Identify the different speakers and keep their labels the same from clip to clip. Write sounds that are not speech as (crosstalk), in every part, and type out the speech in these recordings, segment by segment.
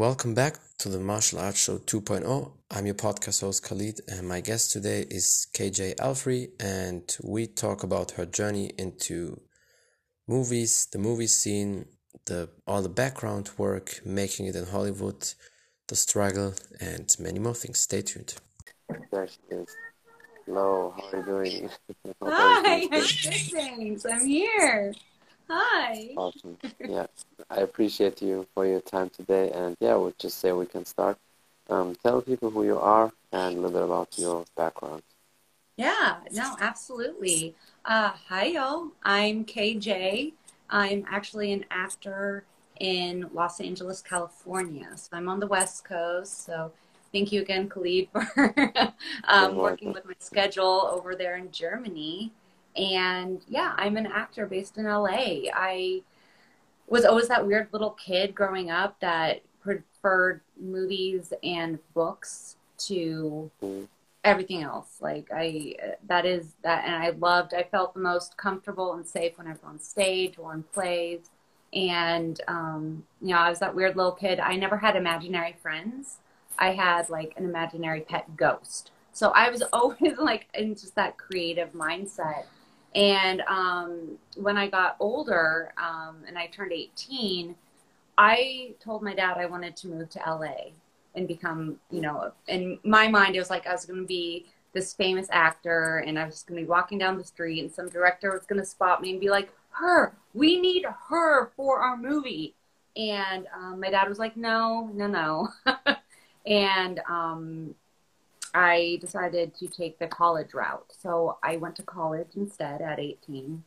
Speaker 1: welcome back to the Martial Arts Show 2.0. I'm your podcast host Khalid, and my guest today is KJ Alfrey, and we talk about her journey into movies, the movie scene, the all the background work, making it in Hollywood, the struggle, and many more things. Stay tuned.
Speaker 2: There she is. Hello, how are you doing?
Speaker 3: Hi, good thanks. I'm here. Hi.
Speaker 2: Awesome. Yeah, I appreciate you for your time today, and yeah, we'll just say we can start. Um, tell people who you are and a little bit about your background.
Speaker 3: Yeah, no, absolutely. Uh, hi, y'all. I'm KJ. I'm actually an actor in Los Angeles, California. So I'm on the West Coast. So thank you again, Khalid, (laughs) for (laughs) um, working with my schedule over there in Germany. And yeah, I'm an actor based in LA. I was always that weird little kid growing up that preferred movies and books to everything else. Like I, that is that, and I loved. I felt the most comfortable and safe whenever on stage or in plays. And um, you know, I was that weird little kid. I never had imaginary friends. I had like an imaginary pet ghost. So I was (laughs) always like in just that creative mindset. And um, when I got older um, and I turned 18, I told my dad I wanted to move to LA and become, you know, in my mind, it was like I was going to be this famous actor and I was going to be walking down the street and some director was going to spot me and be like, her, we need her for our movie. And um, my dad was like, no, no, no. (laughs) and um, I decided to take the college route. So I went to college instead at 18.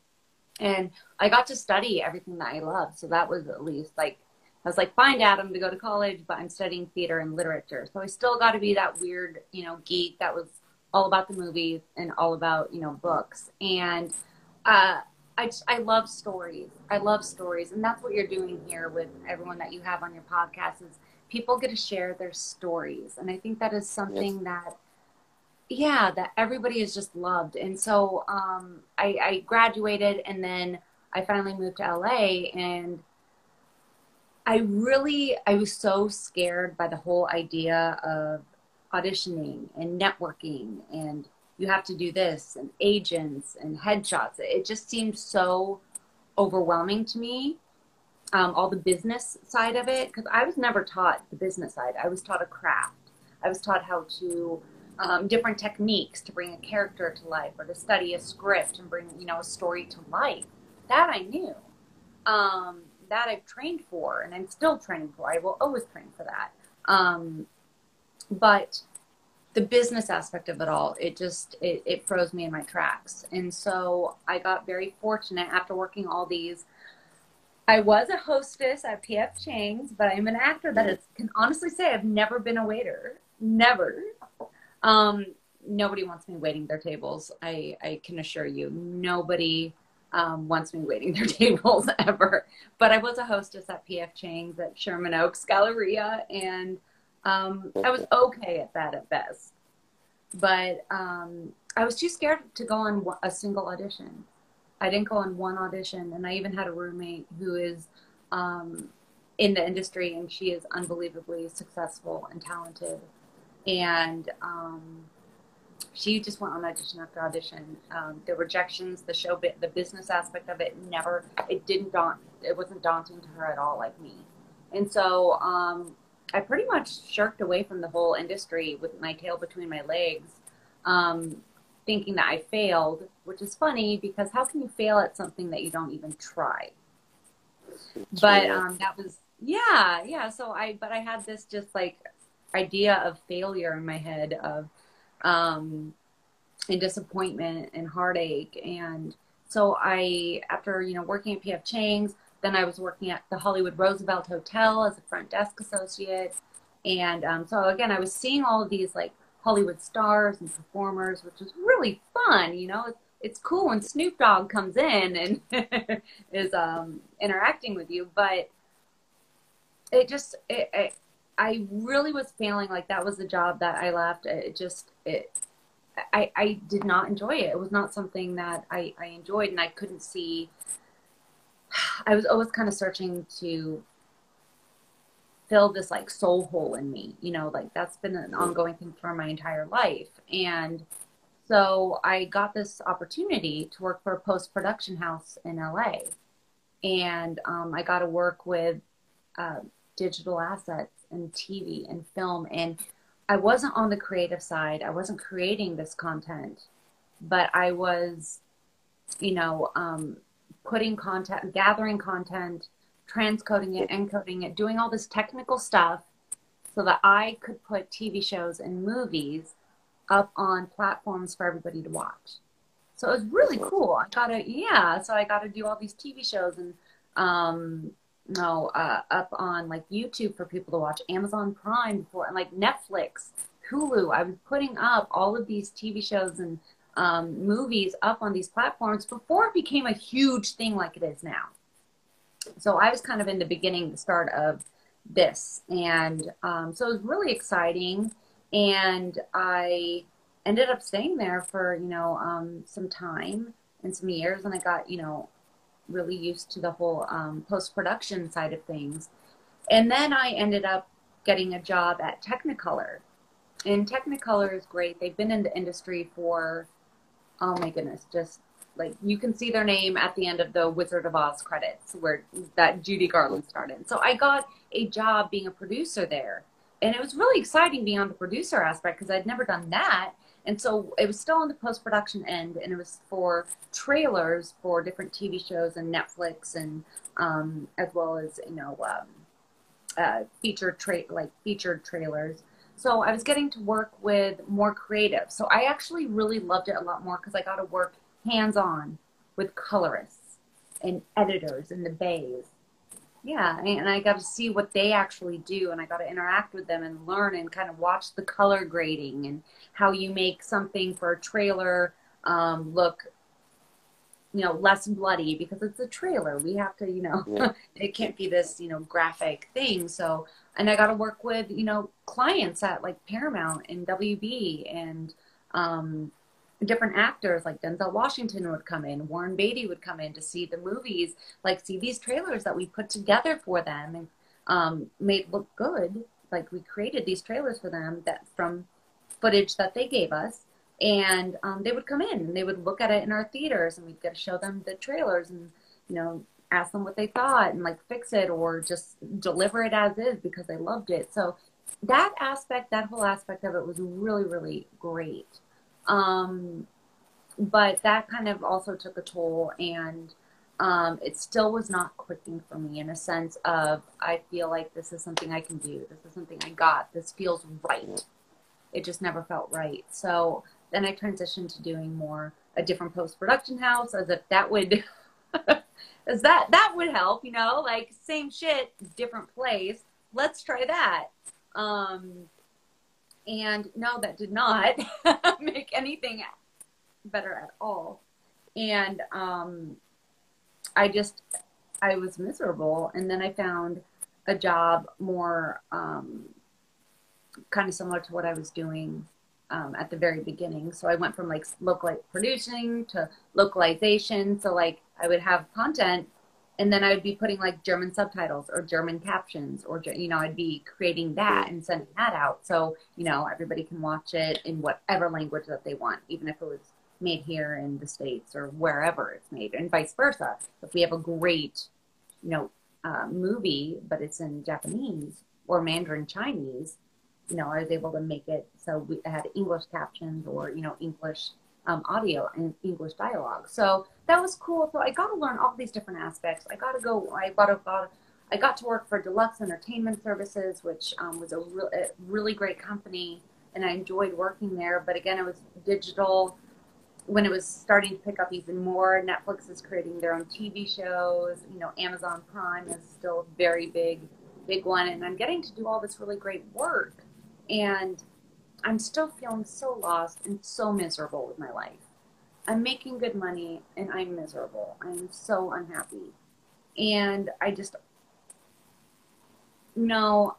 Speaker 3: And I got to study everything that I love. So that was at least like, I was like, fine, going to go to college, but I'm studying theater and literature. So I still got to be that weird, you know, geek that was all about the movies and all about, you know, books. And uh, I, just, I love stories. I love stories. And that's what you're doing here with everyone that you have on your podcast is people get to share their stories. And I think that is something yes. that, yeah, that everybody is just loved. And so um, I, I graduated and then I finally moved to LA and I really, I was so scared by the whole idea of auditioning and networking and you have to do this and agents and headshots. It just seemed so overwhelming to me um, all the business side of it because I was never taught the business side. I was taught a craft. I was taught how to um, different techniques to bring a character to life or to study a script and bring you know a story to life. That I knew. Um, that I've trained for, and I'm still training for. I will always train for that. Um, but the business aspect of it all, it just it, it froze me in my tracks. And so I got very fortunate after working all these I was a hostess at PF Chang's, but I'm an actor that is, can honestly say I've never been a waiter. Never. Um, nobody wants me waiting their tables. I, I can assure you, nobody um, wants me waiting their (laughs) tables ever. But I was a hostess at PF Chang's at Sherman Oaks Galleria, and um, I was okay at that at best. But um, I was too scared to go on a single audition. I didn't go on one audition, and I even had a roommate who is um, in the industry, and she is unbelievably successful and talented. And um, she just went on audition after audition. Um, the rejections, the show bit, the business aspect of it, never. It didn't daunt. It wasn't daunting to her at all, like me. And so um, I pretty much shirked away from the whole industry with my tail between my legs. Um, thinking that I failed, which is funny because how can you fail at something that you don't even try? But um, that was yeah, yeah. So I but I had this just like idea of failure in my head of um, and disappointment and heartache and so I after you know working at PF Chang's, then I was working at the Hollywood Roosevelt Hotel as a front desk associate. And um, so again, I was seeing all of these like Hollywood stars and performers, which is really fun. You know, it's, it's cool when Snoop Dogg comes in and (laughs) is um, interacting with you, but it just it, it, I really was feeling like that was the job that I left. It just it I I did not enjoy it. It was not something that I I enjoyed, and I couldn't see. (sighs) I was always kind of searching to fill this like soul hole in me. You know, like that's been an ongoing thing for my entire life. And so I got this opportunity to work for a post production house in LA. And um, I got to work with uh, digital assets and TV and film. And I wasn't on the creative side, I wasn't creating this content, but I was, you know, um, putting content, gathering content, transcoding it, encoding it, doing all this technical stuff so that I could put TV shows and movies up on platforms for everybody to watch. So it was really cool. I got to, yeah. So I got to do all these TV shows and, um, no, uh, up on like YouTube for people to watch, Amazon Prime before, and like Netflix, Hulu. I was putting up all of these TV shows and um, movies up on these platforms before it became a huge thing like it is now. So I was kind of in the beginning, the start of this, and um, so it was really exciting. And I ended up staying there for you know um, some time and some years, and I got you know really used to the whole um, post production side of things, and then I ended up getting a job at Technicolor, and Technicolor is great. They've been in the industry for oh my goodness, just like you can see their name at the end of the Wizard of Oz credits where that Judy Garland started. So I got a job being a producer there and it was really exciting being on the producer aspect because I'd never done that. And so it was still on the post production end, and it was for trailers for different TV shows and Netflix, and um, as well as you know um, uh, featured tra- like featured trailers. So I was getting to work with more creative. So I actually really loved it a lot more because I got to work hands on with colorists and editors in the bays yeah, and I got to see what they actually do, and I got to interact with them and learn and kind of watch the color grading and how you make something for a trailer um, look, you know, less bloody because it's a trailer. We have to, you know, yeah. (laughs) it can't be this, you know, graphic thing. So, and I got to work with, you know, clients at like Paramount and WB and um, different actors like Denzel Washington would come in, Warren Beatty would come in to see the movies, like see these trailers that we put together for them and um, made look good. Like we created these trailers for them that from footage that they gave us, and um, they would come in and they would look at it in our theaters, and we'd get to show them the trailers and you know ask them what they thought and like fix it or just deliver it as is because they loved it. So that aspect, that whole aspect of it was really really great. Um, but that kind of also took a toll and um, it still was not clicking for me in a sense of I feel like this is something I can do. This is something I got. This feels right. It just never felt right. So then I transitioned to doing more a different post production house as if that would (laughs) as that that would help, you know, like same shit, different place. Let's try that. Um, and no, that did not (laughs) make anything better at all. And um, I just, I was miserable. And then I found a job more um, kind of similar to what I was doing um, at the very beginning. So I went from like local producing to localization. So like I would have content and then I would be putting like German subtitles or German captions, or you know, I'd be creating that and sending that out, so you know everybody can watch it in whatever language that they want, even if it was made here in the states or wherever it's made, and vice versa. If we have a great, you know, uh, movie but it's in Japanese or Mandarin Chinese, you know, I was able to make it so we had English captions or you know English um, audio and English dialogue. So that was cool. So I got to learn all these different aspects. I got to go. I got to got. I got to work for Deluxe Entertainment Services, which um, was a, re- a really great company, and I enjoyed working there. But again, it was digital. When it was starting to pick up even more, Netflix is creating their own TV shows. You know, Amazon Prime is still a very big, big one, and I'm getting to do all this really great work. And I'm still feeling so lost and so miserable with my life. I'm making good money and I'm miserable. I'm so unhappy. And I just, you know,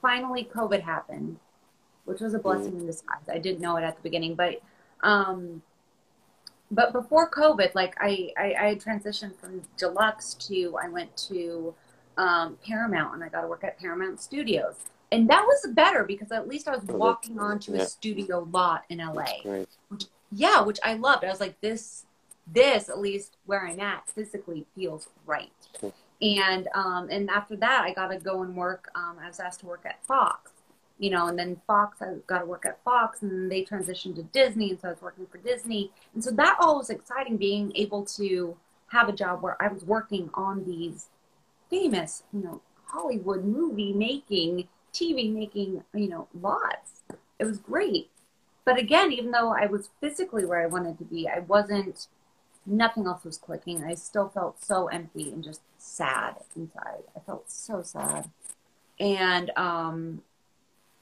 Speaker 3: finally COVID happened, which was a blessing in disguise. I didn't know it at the beginning, but, um, but before COVID, like I, I, I transitioned from deluxe to, I went to um, Paramount, and I got to work at Paramount Studios, and that was better because at least I was walking onto
Speaker 2: yeah.
Speaker 3: a studio lot in LA.
Speaker 2: Great.
Speaker 3: Yeah, which I loved. I was like, this, this at least where I'm at physically feels right. And um, and after that, I got to go and work. Um, I was asked to work at Fox, you know, and then Fox, I got to work at Fox, and they transitioned to Disney, and so I was working for Disney, and so that all was exciting, being able to have a job where I was working on these famous, you know, Hollywood movie making, TV making, you know, lots. It was great. But again, even though I was physically where I wanted to be, I wasn't, nothing else was clicking. I still felt so empty and just sad inside. I felt so sad. And, um,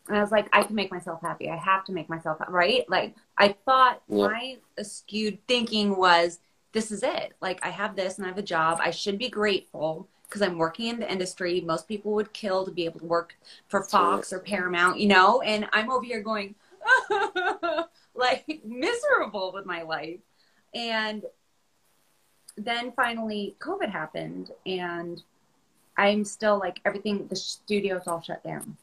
Speaker 3: and I was like, I can make myself happy. I have to make myself right? Like, I thought
Speaker 2: Yeah.
Speaker 3: my skewed thinking was, this is it. Like, I have this and I have a job. I should be grateful because I'm working in the industry. Most people would kill to be able to work for Fox or Paramount, you know? And I'm over here going, (laughs) like, miserable with my life. And then finally, COVID happened, and I'm still like, everything, the studios all shut down.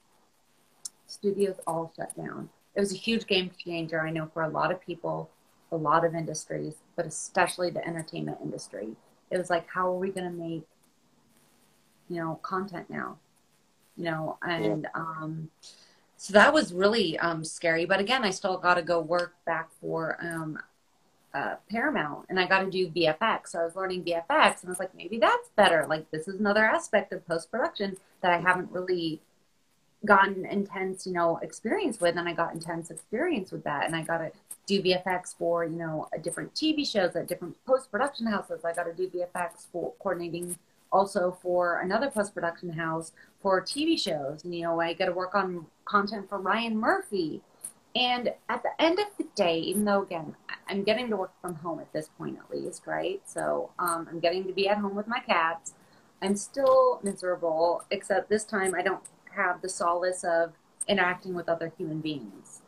Speaker 3: Studios all shut down. It was a huge game changer, I know, for a lot of people, a lot of industries, but especially the entertainment industry. It was like, how are we going to make, you know, content now? You know, and um, so that was really um, scary. But again, I still got to go work back for um, uh, Paramount, and I got to do VFX. So I was learning VFX, and I was like, maybe that's better. Like this is another aspect of post production that I haven't really gotten intense, you know, experience with, and I got intense experience with that, and I got to do VFX for you know different TV shows at different post production houses. I got to do VFX for coordinating also for another post production house for TV shows. And, you know, I got to work on content for Ryan Murphy. And at the end of the day, even though again, I'm getting to work from home at this point at least, right? So um, I'm getting to be at home with my cats. I'm still miserable, except this time I don't have the solace of interacting with other human beings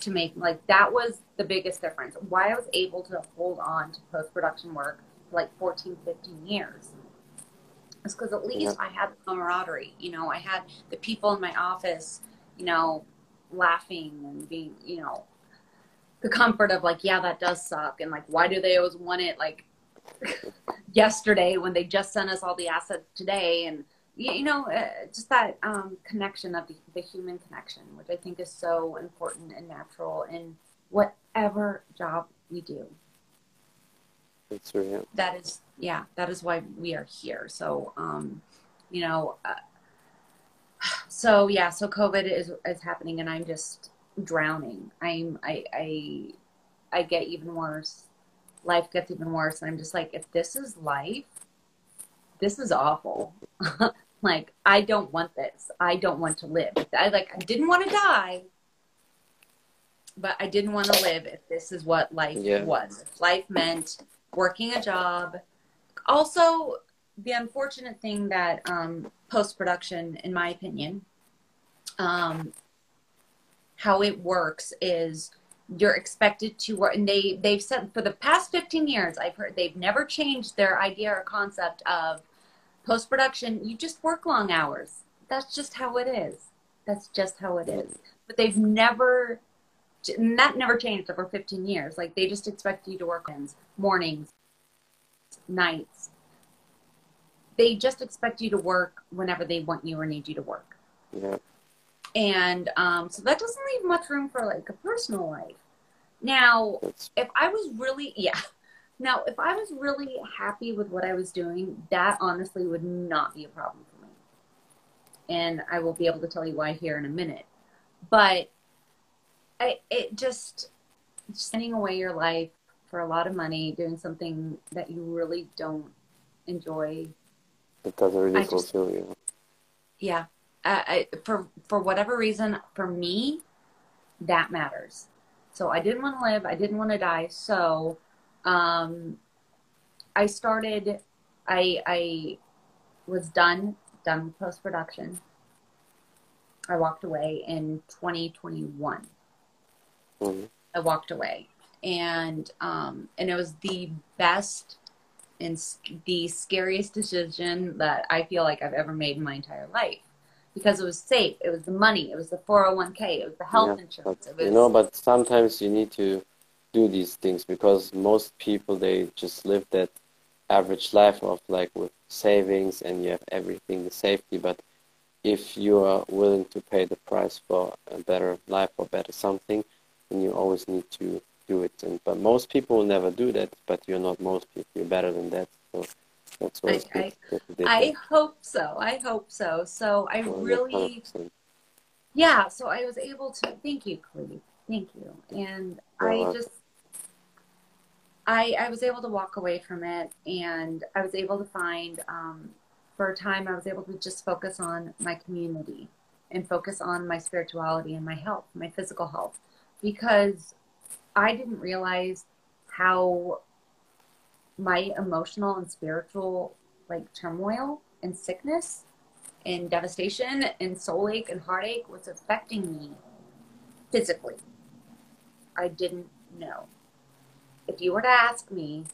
Speaker 3: to make like that was the biggest difference. Why I was able to hold on to post production work for like 14, 15 years is because at least I had the camaraderie. You know, I had the people in my office, you know, laughing and being, you know, the comfort of like, yeah, that does suck. And like, why do they always want it like (laughs) yesterday when they just sent us all the assets today? And, you, you know, uh, just that um, connection of the, the human connection, which I think is so important and natural in whatever job we do
Speaker 2: That's real.
Speaker 3: that is yeah that is why we are here. So um you know uh, so yeah so covid is is happening and i'm just drowning. I'm i i i get even worse. Life gets even worse. And i'm just like if this is life this is awful. (laughs) Like i don't want this. I don't want to live. I like i didn't want to die but i didn't want to live if this is what life
Speaker 2: Yeah.
Speaker 3: was. If life meant working a job. Also, the unfortunate thing that um, post production, in my opinion, um, how it works is you're expected to work, and they they've said for the past 15 years, I've heard they've never changed their idea or concept of post production. You just work long hours. That's just how it is. That's just how it is. But they've never and that never changed over 15 years. Like they just expect you to work ends, mornings, nights. They just expect you to work whenever they want you or need you to work.
Speaker 2: Yeah.
Speaker 3: And um, so that doesn't leave much room for like a personal life. Now,
Speaker 2: That's
Speaker 3: if I was really, yeah. Now, if I was really happy with what I was doing, that honestly would not be a problem for me. And I will be able to tell you why here in a minute. But I, it just spending away your life for a lot of money doing something that you really don't enjoy.
Speaker 2: it doesn't really fulfill you.
Speaker 3: Yeah, uh, I, for for whatever reason, for me, that matters. So I didn't want to live. I didn't want to die. So um, I started. I I was done done with post production. I walked away in 2021.
Speaker 2: Mhm.
Speaker 3: I walked away, and um, and it was the best and the scariest decision that I feel like I've ever made in my entire life because it was safe. It was the money. It was the 401k. It was the health yeah, insurance.
Speaker 2: But, was... You know, but sometimes you need to do these things because most people they just live that average life of like with savings and you have everything the safety. But if you are willing to pay the price for a better life or better something, then you always need to do it. And but most people will never do that. But you're not most people. You're better than that. So that's
Speaker 3: what I, I, I hope so. I hope so. So I well, really, yeah. So I was able to. Thank you, Khalid. Thank you. And well, I just. I, I was able to walk away from it and I was able to find um, for a time I was able to just focus on my community and focus on my spirituality and my health, my physical health, because I didn't realize how my emotional and spiritual like turmoil and sickness and devastation and soul ache and heartache was affecting me physically. I didn't know. If you were to ask me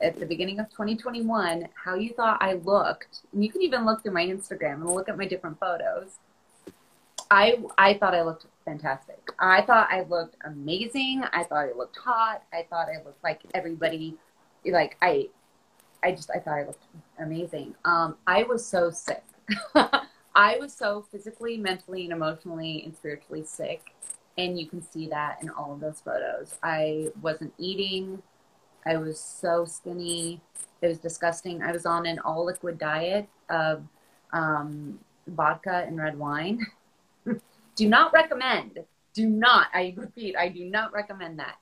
Speaker 3: at the beginning of 2021 how you thought I looked, and you can even look through my Instagram and look at my different photos. I I thought I looked fantastic. I thought I looked amazing. I thought I looked hot. I thought I looked like everybody like I I just I thought I looked amazing. Um I was so sick. (laughs) I was so physically, mentally and emotionally and spiritually sick and you can see that in all of those photos. I wasn't eating. I was so skinny. It was disgusting. I was on an all liquid diet of um, vodka and red wine. (laughs) do not recommend. Do not. I repeat, I do not recommend that.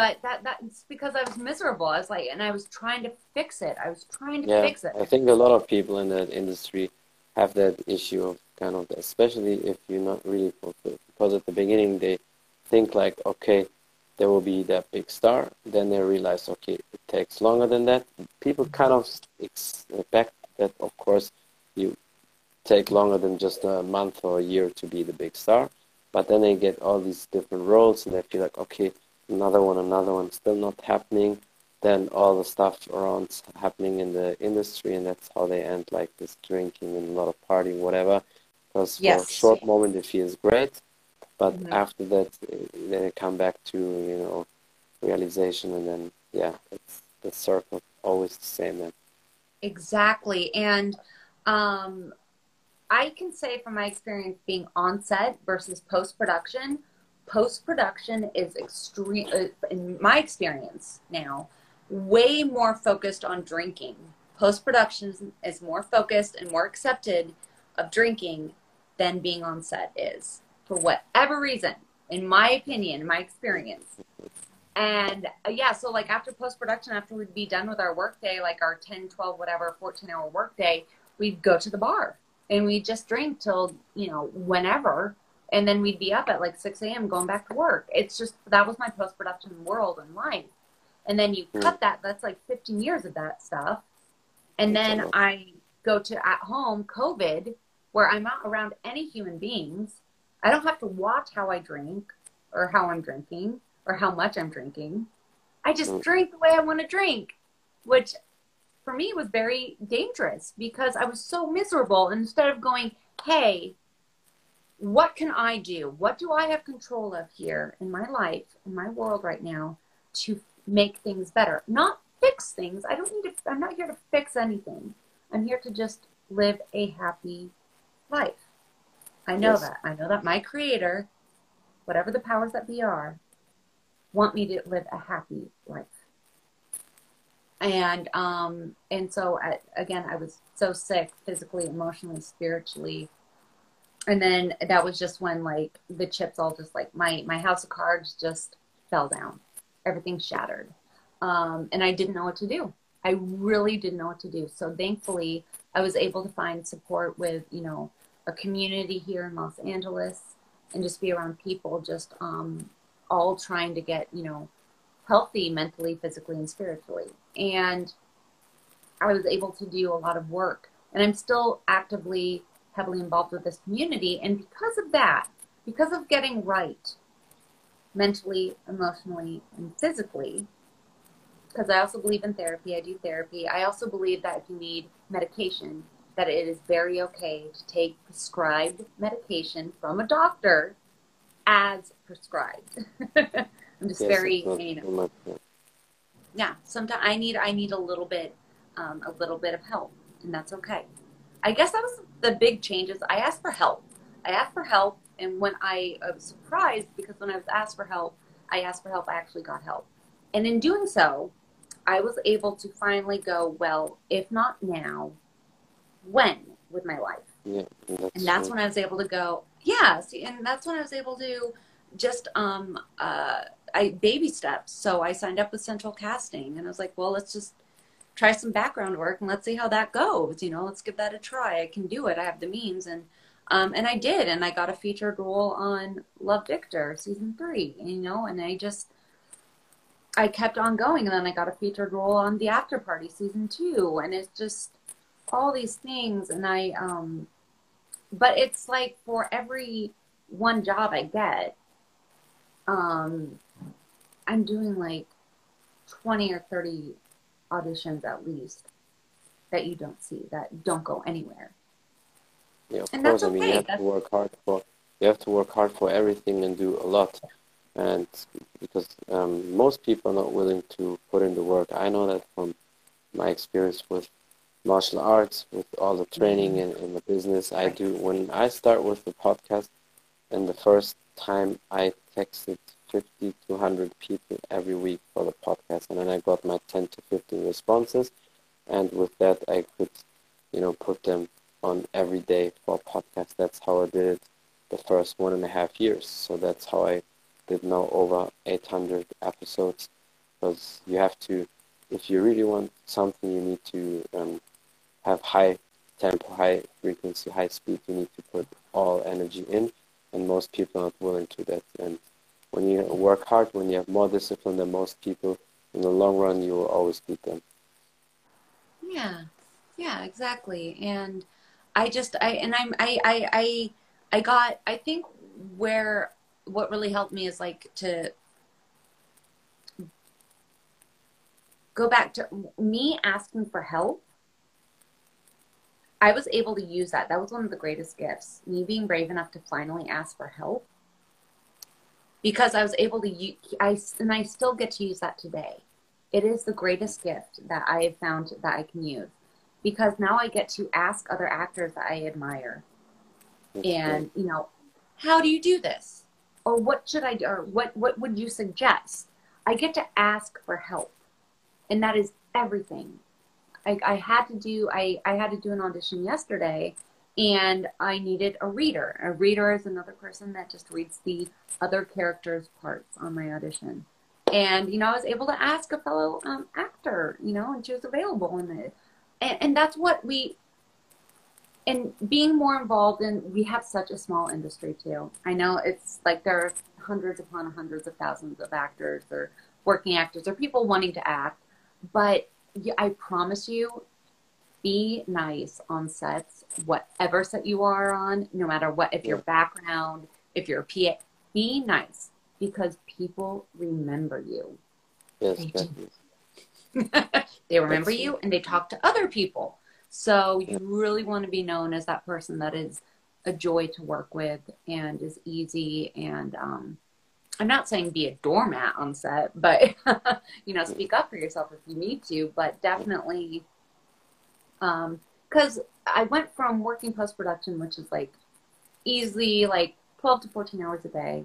Speaker 3: But that that's because I was miserable. I was like, and I was trying to fix it. I was trying to
Speaker 2: yeah,
Speaker 3: fix it.
Speaker 2: I think a lot of people in that industry have that issue of kind of, especially if you're not really fulfilled. Because at the beginning they think like, okay, there will be that big star. Then they realize, okay, it takes longer than that. People kind of expect that, of course, you take longer than just a month or a year to be the big star. But then they get all these different roles and they feel like, okay, another one, another one, still not happening. Then all the stuff around happening in the industry, and that's how they end like this drinking and a lot of partying, whatever. Because yes. for a short moment it feels great, but mm-hmm. after that they come back to you know realization, and then yeah, it's the circle always the same then.
Speaker 3: Exactly, and um, I can say from my experience being on set versus post production, post production is extreme, uh, in my experience now, way more focused on drinking. Post production is more focused and more accepted of drinking than being on set is for whatever reason, in my opinion, my experience. And uh, yeah, so like after post production, after we'd be done with our workday, like our 10, 12, whatever, 14 hour workday, we'd go to the bar and we'd just drink till you know whenever. And then we'd be up at like 6 a.m going back to work. It's just that was my post-production world and life. And then you hmm. cut that that's like 15 years of that stuff. And then i go to at home covid where i'm not around any human beings. I don't have to watch how i drink or how i'm drinking or how much i'm drinking. I just hmm. drink the way i want to drink which for me was very dangerous because I was so miserable. Instead of going, hey, what can I do? What do I have control of here in my life, in my world right now to make things better? Not fix things. I don't need to, I'm not here to fix anything. I'm here to just live a happy life. I know yes. that. I know that my creator, whatever the powers that be are, want me to live a happy life and um and so I, again i was so sick physically emotionally spiritually. And then that was just when like the chips all just like my my house of cards just fell down. Everything shattered. Um and i didn't know what to do. I really didn't know what to do. So thankfully i was able to find support with you know a community here in los angeles and just be around people just um all trying to get you know healthy mentally, physically, and spiritually. And I was able to do a lot of work. And I'm still actively, heavily involved with this community. And because of that, because of getting right mentally, emotionally, and physically, because I also believe in therapy. I do therapy. I also believe that if you need medication, that it is very okay to take prescribed medication from a doctor as prescribed. (laughs) I'm just yes, very, you know, yeah. Sometimes I need I need a little bit, um, a little bit of help, and that's okay. I guess that was the big changes. I asked for help. I asked for help, and when I, I was surprised because when I was asked for help, I asked for help. I actually got help, and in doing so, I was able to finally go. Well, if not now, when with my life?
Speaker 2: Yeah,
Speaker 3: that's and that's true. when I was able to go. Yeah, see, and that's when I was able to just um uh I baby steps. So I signed up with Central Casting, and I was like, well, let's just try some background work and let's see how that goes. You know, let's give that a try. I can do it. I have the means, and um, and I did, and I got a featured role on Love Victor season three. You know, and I just I kept on going, and then I got a featured role on The After Party season two, and it's just all these things, and I um, but it's like for every one job I get, um, I'm doing like 20 or 30 auditions at least that you don't see, that don't go anywhere.
Speaker 2: Yeah, of and course. I mean, you have that's... to work hard for you have to work hard for everything and do a lot, and because um, most people are not willing to put in the work. I know that from my experience with martial arts, with all the training and, and the business I do. When I start with the podcast, and the first time I texted 50 to 100 people every week for the podcast, and then I got my 10 to 15 responses, and with that I could, you know, put them on every day for a podcast. That's how I did it the first one and a half years. So that's how I did now over 800 episodes, because you have to, if you really want something, you need to um, have high tempo, high frequency, high speed. You need to put all energy in, and most people are not willing to that. And when you work hard, when you have more discipline than most people, in the long run, you will always beat them.
Speaker 3: Yeah, yeah, exactly. And I just, I, and I'm, I, I, I, I got, I think where, what really helped me is like to go back to me asking for help I was able to use that. That was one of the greatest gifts. Me being brave enough to finally ask for help because I was able to use, I, and I still get to use that today. It is the greatest gift that I have found that I can use because now I get to ask other actors that I admire That's and, you know, how do you do this? Or what should I do? Or what, what would you suggest? I get to ask for help. And that is everything. I, I had to do I, I had to do an audition yesterday and I needed a reader. A reader is another person that just reads the other characters' parts on my audition. And you know, I was able to ask a fellow um, actor, you know, and she was available in it. And, and that's what we. And being more involved in, we have such a small industry too. I know it's like there are hundreds upon hundreds of thousands of actors or working actors or people wanting to act, but I promise you, be nice on sets, whatever set you are on, no matter what, if your background, if you're a PA, be nice because people remember you.
Speaker 2: Yes,
Speaker 3: they, (laughs) they remember That's you and they talk to other people. So you really want to be known as that person that is a joy to work with and is easy and um, I'm not saying be a doormat on set, but (laughs) you know, speak up for yourself if you need to. But definitely, because um, I went from working post production, which is like easily like 12 to 14 hours a day,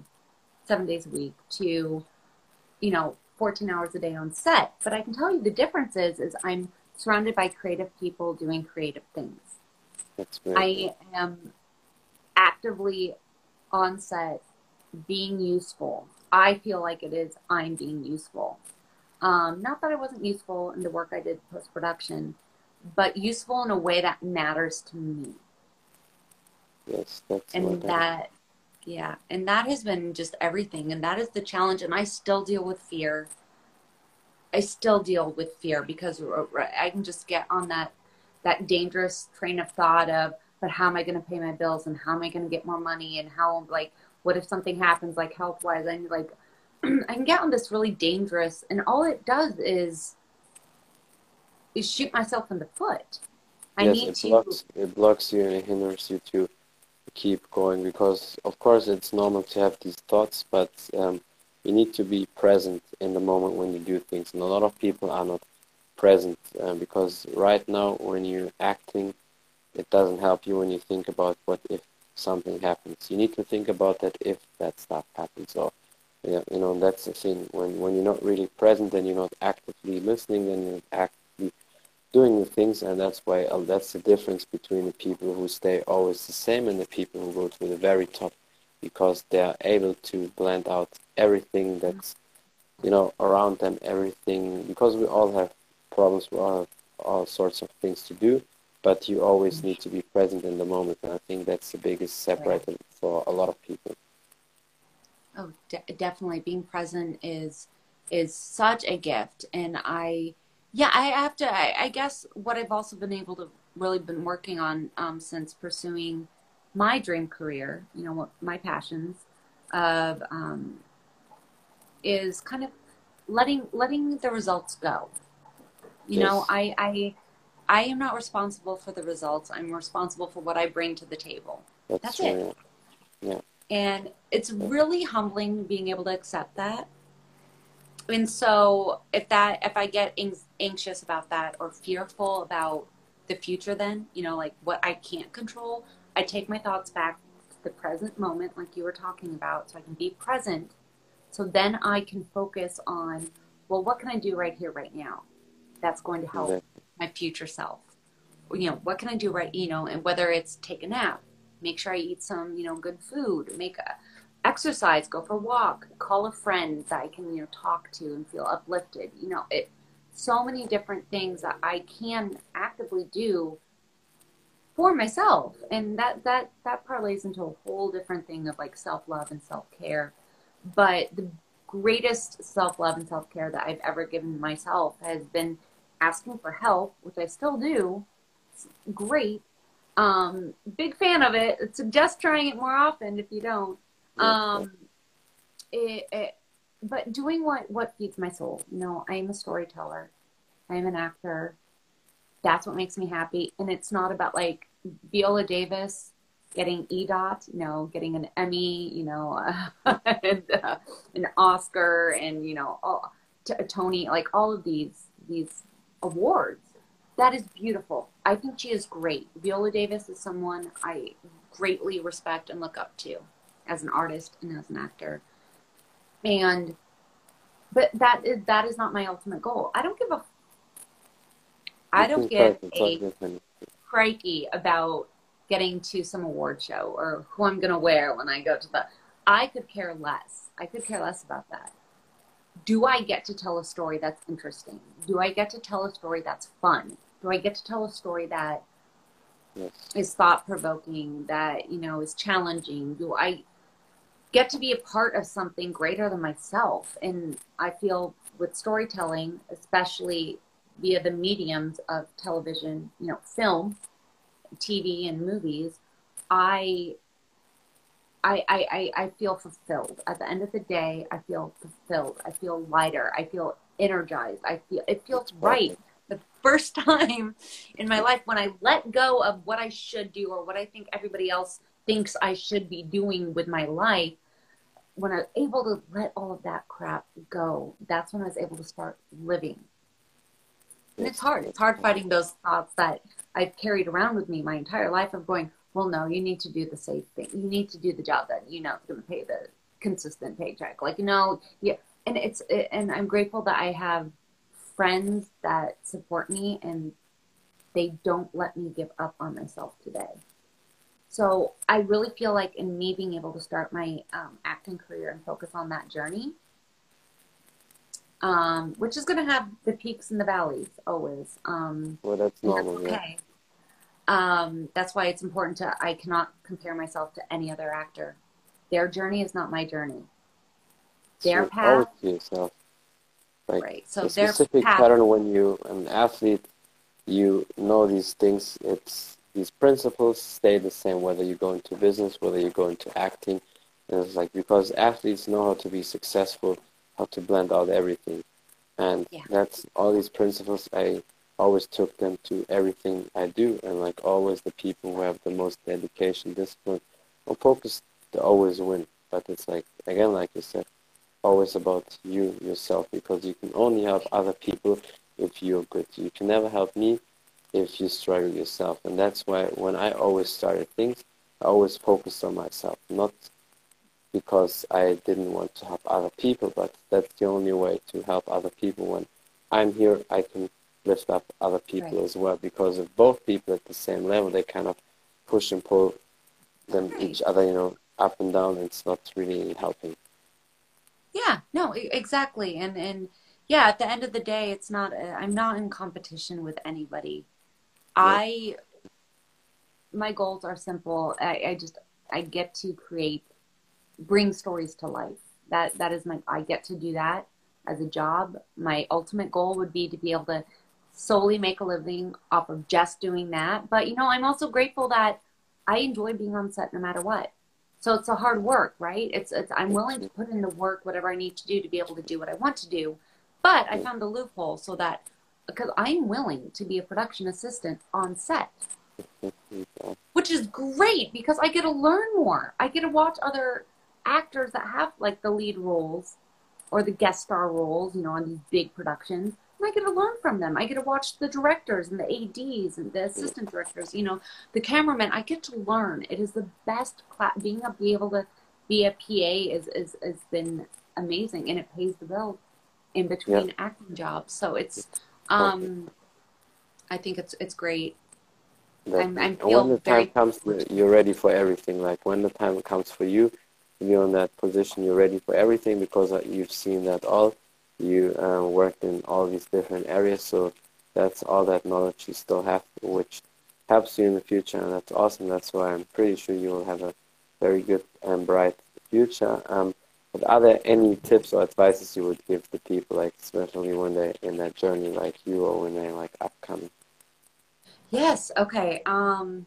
Speaker 3: seven days a week, to you know 14 hours a day on set. But I can tell you the difference is is I'm surrounded by creative people doing creative things. I am actively on set being useful. I feel like it is I'm being useful. Um, not that I wasn't useful in the work I did post production, but useful in a way that matters to me.
Speaker 2: Yes, that's
Speaker 3: and that, yeah, and that has been just everything, and that is the challenge. And I still deal with fear. I still deal with fear because uh, I can just get on that that dangerous train of thought of, but how am I going to pay my bills and how am I going to get more money and how like what if something happens like health wise and like (clears throat) i can get on this really dangerous and all it does is shoot myself in the foot. I
Speaker 2: yes,
Speaker 3: need
Speaker 2: it
Speaker 3: to.
Speaker 2: blocks it blocks you and it hinders you to keep going because of course it's normal to have these thoughts, but um, you need to be present in the moment when you do things. And a lot of people are not present uh, because right now when you're acting, it doesn't help you when you think about what if something happens. You need to think about that if that stuff happens. So, yeah, you know that's the thing. When when you're not really present, then you're not actively listening, then you're doing the things, and that's why uh, that's the difference between the people who stay always the same and the people who go to the very top, because they are able to blend out everything that's you know around them, everything. Because we all have problems, we all have all sorts of things to do, but you always need to be present in the moment, and I think that's the biggest separator for a lot of people.
Speaker 3: Oh, de- definitely. Being present is is such a gift, and I, yeah, I have to. I, I guess what I've also been able to really been working on um, since pursuing my dream career, you know, what my passions of um, is kind of letting letting the results go. You know, I I I am not responsible for the results. I'm responsible for what I bring to the table.
Speaker 2: That's,
Speaker 3: That's it.
Speaker 2: yeah.
Speaker 3: And it's really humbling being able to accept that. And so if that if I get anx- anxious about that or fearful about the future then, you know, like what I can't control, I take my thoughts back to the present moment like you were talking about so I can be present. So then I can focus on well, what can I do right here right now? That's going to help my future self. You know, what can I do right, you know, and whether it's take a nap, make sure I eat some, you know, good food, make a exercise, go for a walk, call a friend that I can, you know, talk to and feel uplifted. You know, it so many different things that I can actively do for myself. And that that that parlays into a whole different thing of like self-love and self-care. But the greatest self-love and self-care that I've ever given myself has been asking for help, which I still do. It's great. Um, big fan of it. Suggest trying it more often if you don't. Um, it, it, but doing what what feeds my soul. You know, I am a storyteller. I am an actor. That's what makes me happy. And it's not about like Viola Davis getting EGOT, you know, getting an Emmy, you know, (laughs) and uh, an Oscar, and you know, all, Tony, like all of these these awards. That is beautiful. I think she is great. Viola Davis is someone I greatly respect and look up to as an artist and as an actor. And but that is that is not my ultimate goal. I don't give a I don't give a crikey about getting to some award show or who I'm gonna wear when I go to the I could care less. I could care less about that. Do I get to tell a story that's interesting? Do I get to tell a story that's fun? Do I get to tell a story that
Speaker 2: Yes.
Speaker 3: is thought provoking, that, you know, is challenging? Do I get to be a part of something greater than myself? And I feel with storytelling, especially via the mediums of television, you know, film, TV and movies, I I, I, I, feel fulfilled. At the end of the day, I feel fulfilled. I feel lighter. I feel energized. I feel it feels right. The first (laughs) time in my life when I let go of what I should do or what I think everybody else thinks I should be doing with my life, when I was able to let all of that crap go, that's when I was able to start living. And it's hard. It's hard fighting those thoughts that I've carried around with me my entire life of going, well, no, you need to do the safe thing. You need to do the job that you know is going to pay the consistent paycheck. Like, you know, yeah. And it's, and I'm grateful that I have friends that support me and they don't let me give up on myself today. So I really feel like in me being able to start my um, acting career and focus on that journey, um, which is going to have the peaks and the valleys always. Um,
Speaker 2: Well, that's
Speaker 3: and that's
Speaker 2: normal, yeah.
Speaker 3: okay. Um, that's why it's important to, I cannot compare myself to any other actor. Their journey is not my journey. Their
Speaker 2: So
Speaker 3: path,
Speaker 2: yourself. Like
Speaker 3: right. So
Speaker 2: a
Speaker 3: their
Speaker 2: specific
Speaker 3: path,
Speaker 2: pattern when you an athlete, you know these things. It's these principles stay the same whether you go into business, whether you go into acting. And it's like because athletes know how to be successful, how to blend out everything, and
Speaker 3: Yeah.
Speaker 2: that's all these principles. I always took them to everything I do, and like always, the people who have the most dedication, discipline, or focus, they always win. But it's like again, like you said, always about you yourself because you can only help other people if you're good. You can never help me if you struggle yourself, and that's why when I always started things, I always focused on myself, not because I didn't want to help other people, but that's the only way to help other people. When I'm here, I can lift up other people right. as well because if both people at the same level, they kind of push and pull them right. each other, you know, up and down. It's not really helping.
Speaker 3: Yeah, no, exactly, and and yeah, at the end of the day, it's not. Uh, I'm not in competition with anybody. I my goals are simple. I, I just I get to create, bring stories to life. That that is my. I get to do that as a job. My ultimate goal would be to be able to solely make a living off of just doing that. But you know, I'm also grateful that I enjoy being on set no matter what. So it's a hard work, right? It's, it's I'm willing to put in the work, whatever I need to do to be able to do what I want to do. But I found a loophole so that because I'm willing to be a production assistant on set, which is great because I get to learn more. I get to watch other actors that have like the lead roles or the guest star roles, you know, on these big productions. And I get to learn from them. I get to watch the directors and the ADs and the assistant directors, you know, the cameramen. I get to learn. It is the best class. Being able to be a PA is, is, has been amazing and it pays the bills in between yeah. acting jobs. So it's, um, I think it's, it's great.
Speaker 2: I'm, I'm when the time comes, you're ready for everything. Like when the time comes for you, you're in that position, you're ready for everything because uh, you've seen that all. You uh, worked in all these different areas, so that's all that knowledge you still have, which helps you in the future, and that's awesome. That's why I'm pretty sure you will have a very good and bright future. Um, are there any tips or advices you would give to people, like especially when they're in that journey, like you, or when they're like upcoming?
Speaker 3: Yes. Okay. Um,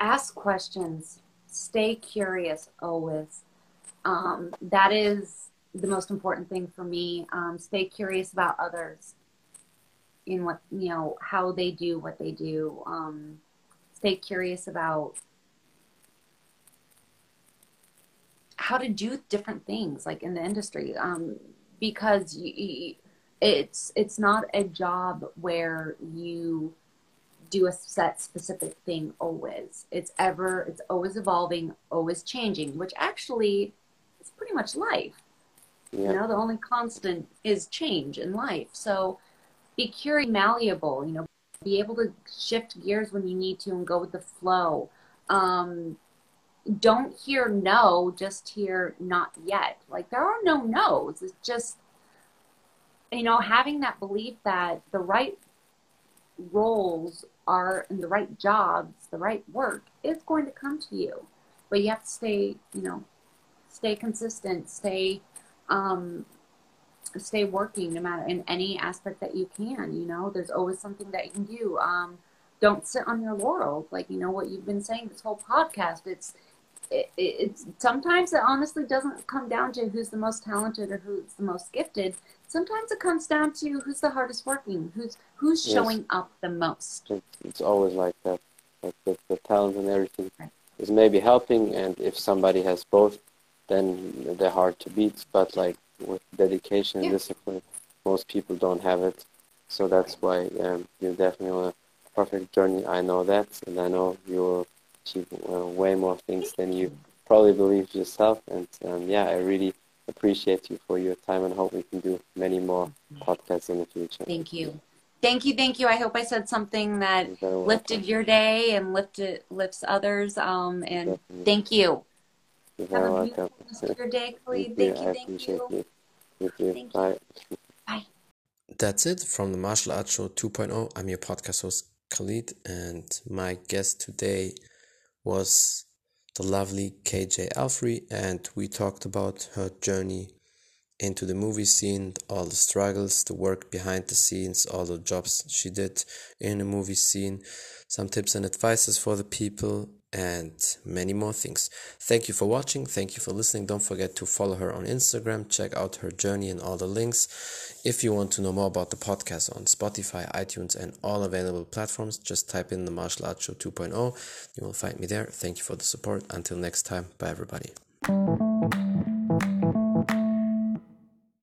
Speaker 3: ask questions stay curious always. Um, that is the most important thing for me. Um, stay curious about others in what, you know, how they do what they do. Um, stay curious about how to do different things like in the industry. Um, because you, it's, it's not a job where you, do a set specific thing always. It's ever, it's always evolving, always changing, which actually is pretty much life. Yeah. You know, the only constant is change in life. So be curious, malleable, you know, be able to shift gears when you need to and go with the flow. Um, don't hear no, just hear not yet. Like there are no no's. It's just, you know, having that belief that the right roles are in the right jobs, the right work, is going to come to you. But you have to stay, you know, stay consistent, stay, um, stay working no matter in any aspect that you can. You know, there's always something that you can do. Um, don't sit on your laurels, like you know what you've been saying this whole podcast. It's it, it's sometimes it honestly doesn't come down to who's the most talented or who's the most gifted. Sometimes it comes down to who's the hardest working, who's who's yes. showing up the most.
Speaker 2: It's always like that. Like the, the talent and everything right. is maybe helping, and if somebody has both, then they're hard to beat. But like with dedication and discipline, most people don't have it. So that's why um, you're definitely on a perfect journey. I know that, and I know you'll achieve uh, way more things than you probably believe yourself. And um, yeah, I really appreciate you for your time and hope we can do many more podcasts in the future.
Speaker 3: Thank you. Thank you, thank you. I hope I said something that lifted your day and lifted lifts others. Um, and Definitely. thank you.
Speaker 2: You're Have a welcome.
Speaker 3: your day, Khalid. Thank you, thank you. you.
Speaker 2: Thank you. Thank Bye.
Speaker 3: You. Bye.
Speaker 1: That's it from the Martial Arts Show 2.0. I'm your podcast host, Khalid, and my guest today was the lovely KJ Alfrey, and we talked about her journey into the movie scene, all the struggles, the work behind the scenes, all the jobs she did in the movie scene, some tips and advices for the people and many more things. Thank you for watching. Thank you for listening. Don't forget to follow her on Instagram. Check out her journey and all the links. If you want to know more about the podcast on Spotify, iTunes, and all available platforms, just type in the Martial Arts Show 2.0. You will find me there. Thank you for the support. Until next time, bye everybody.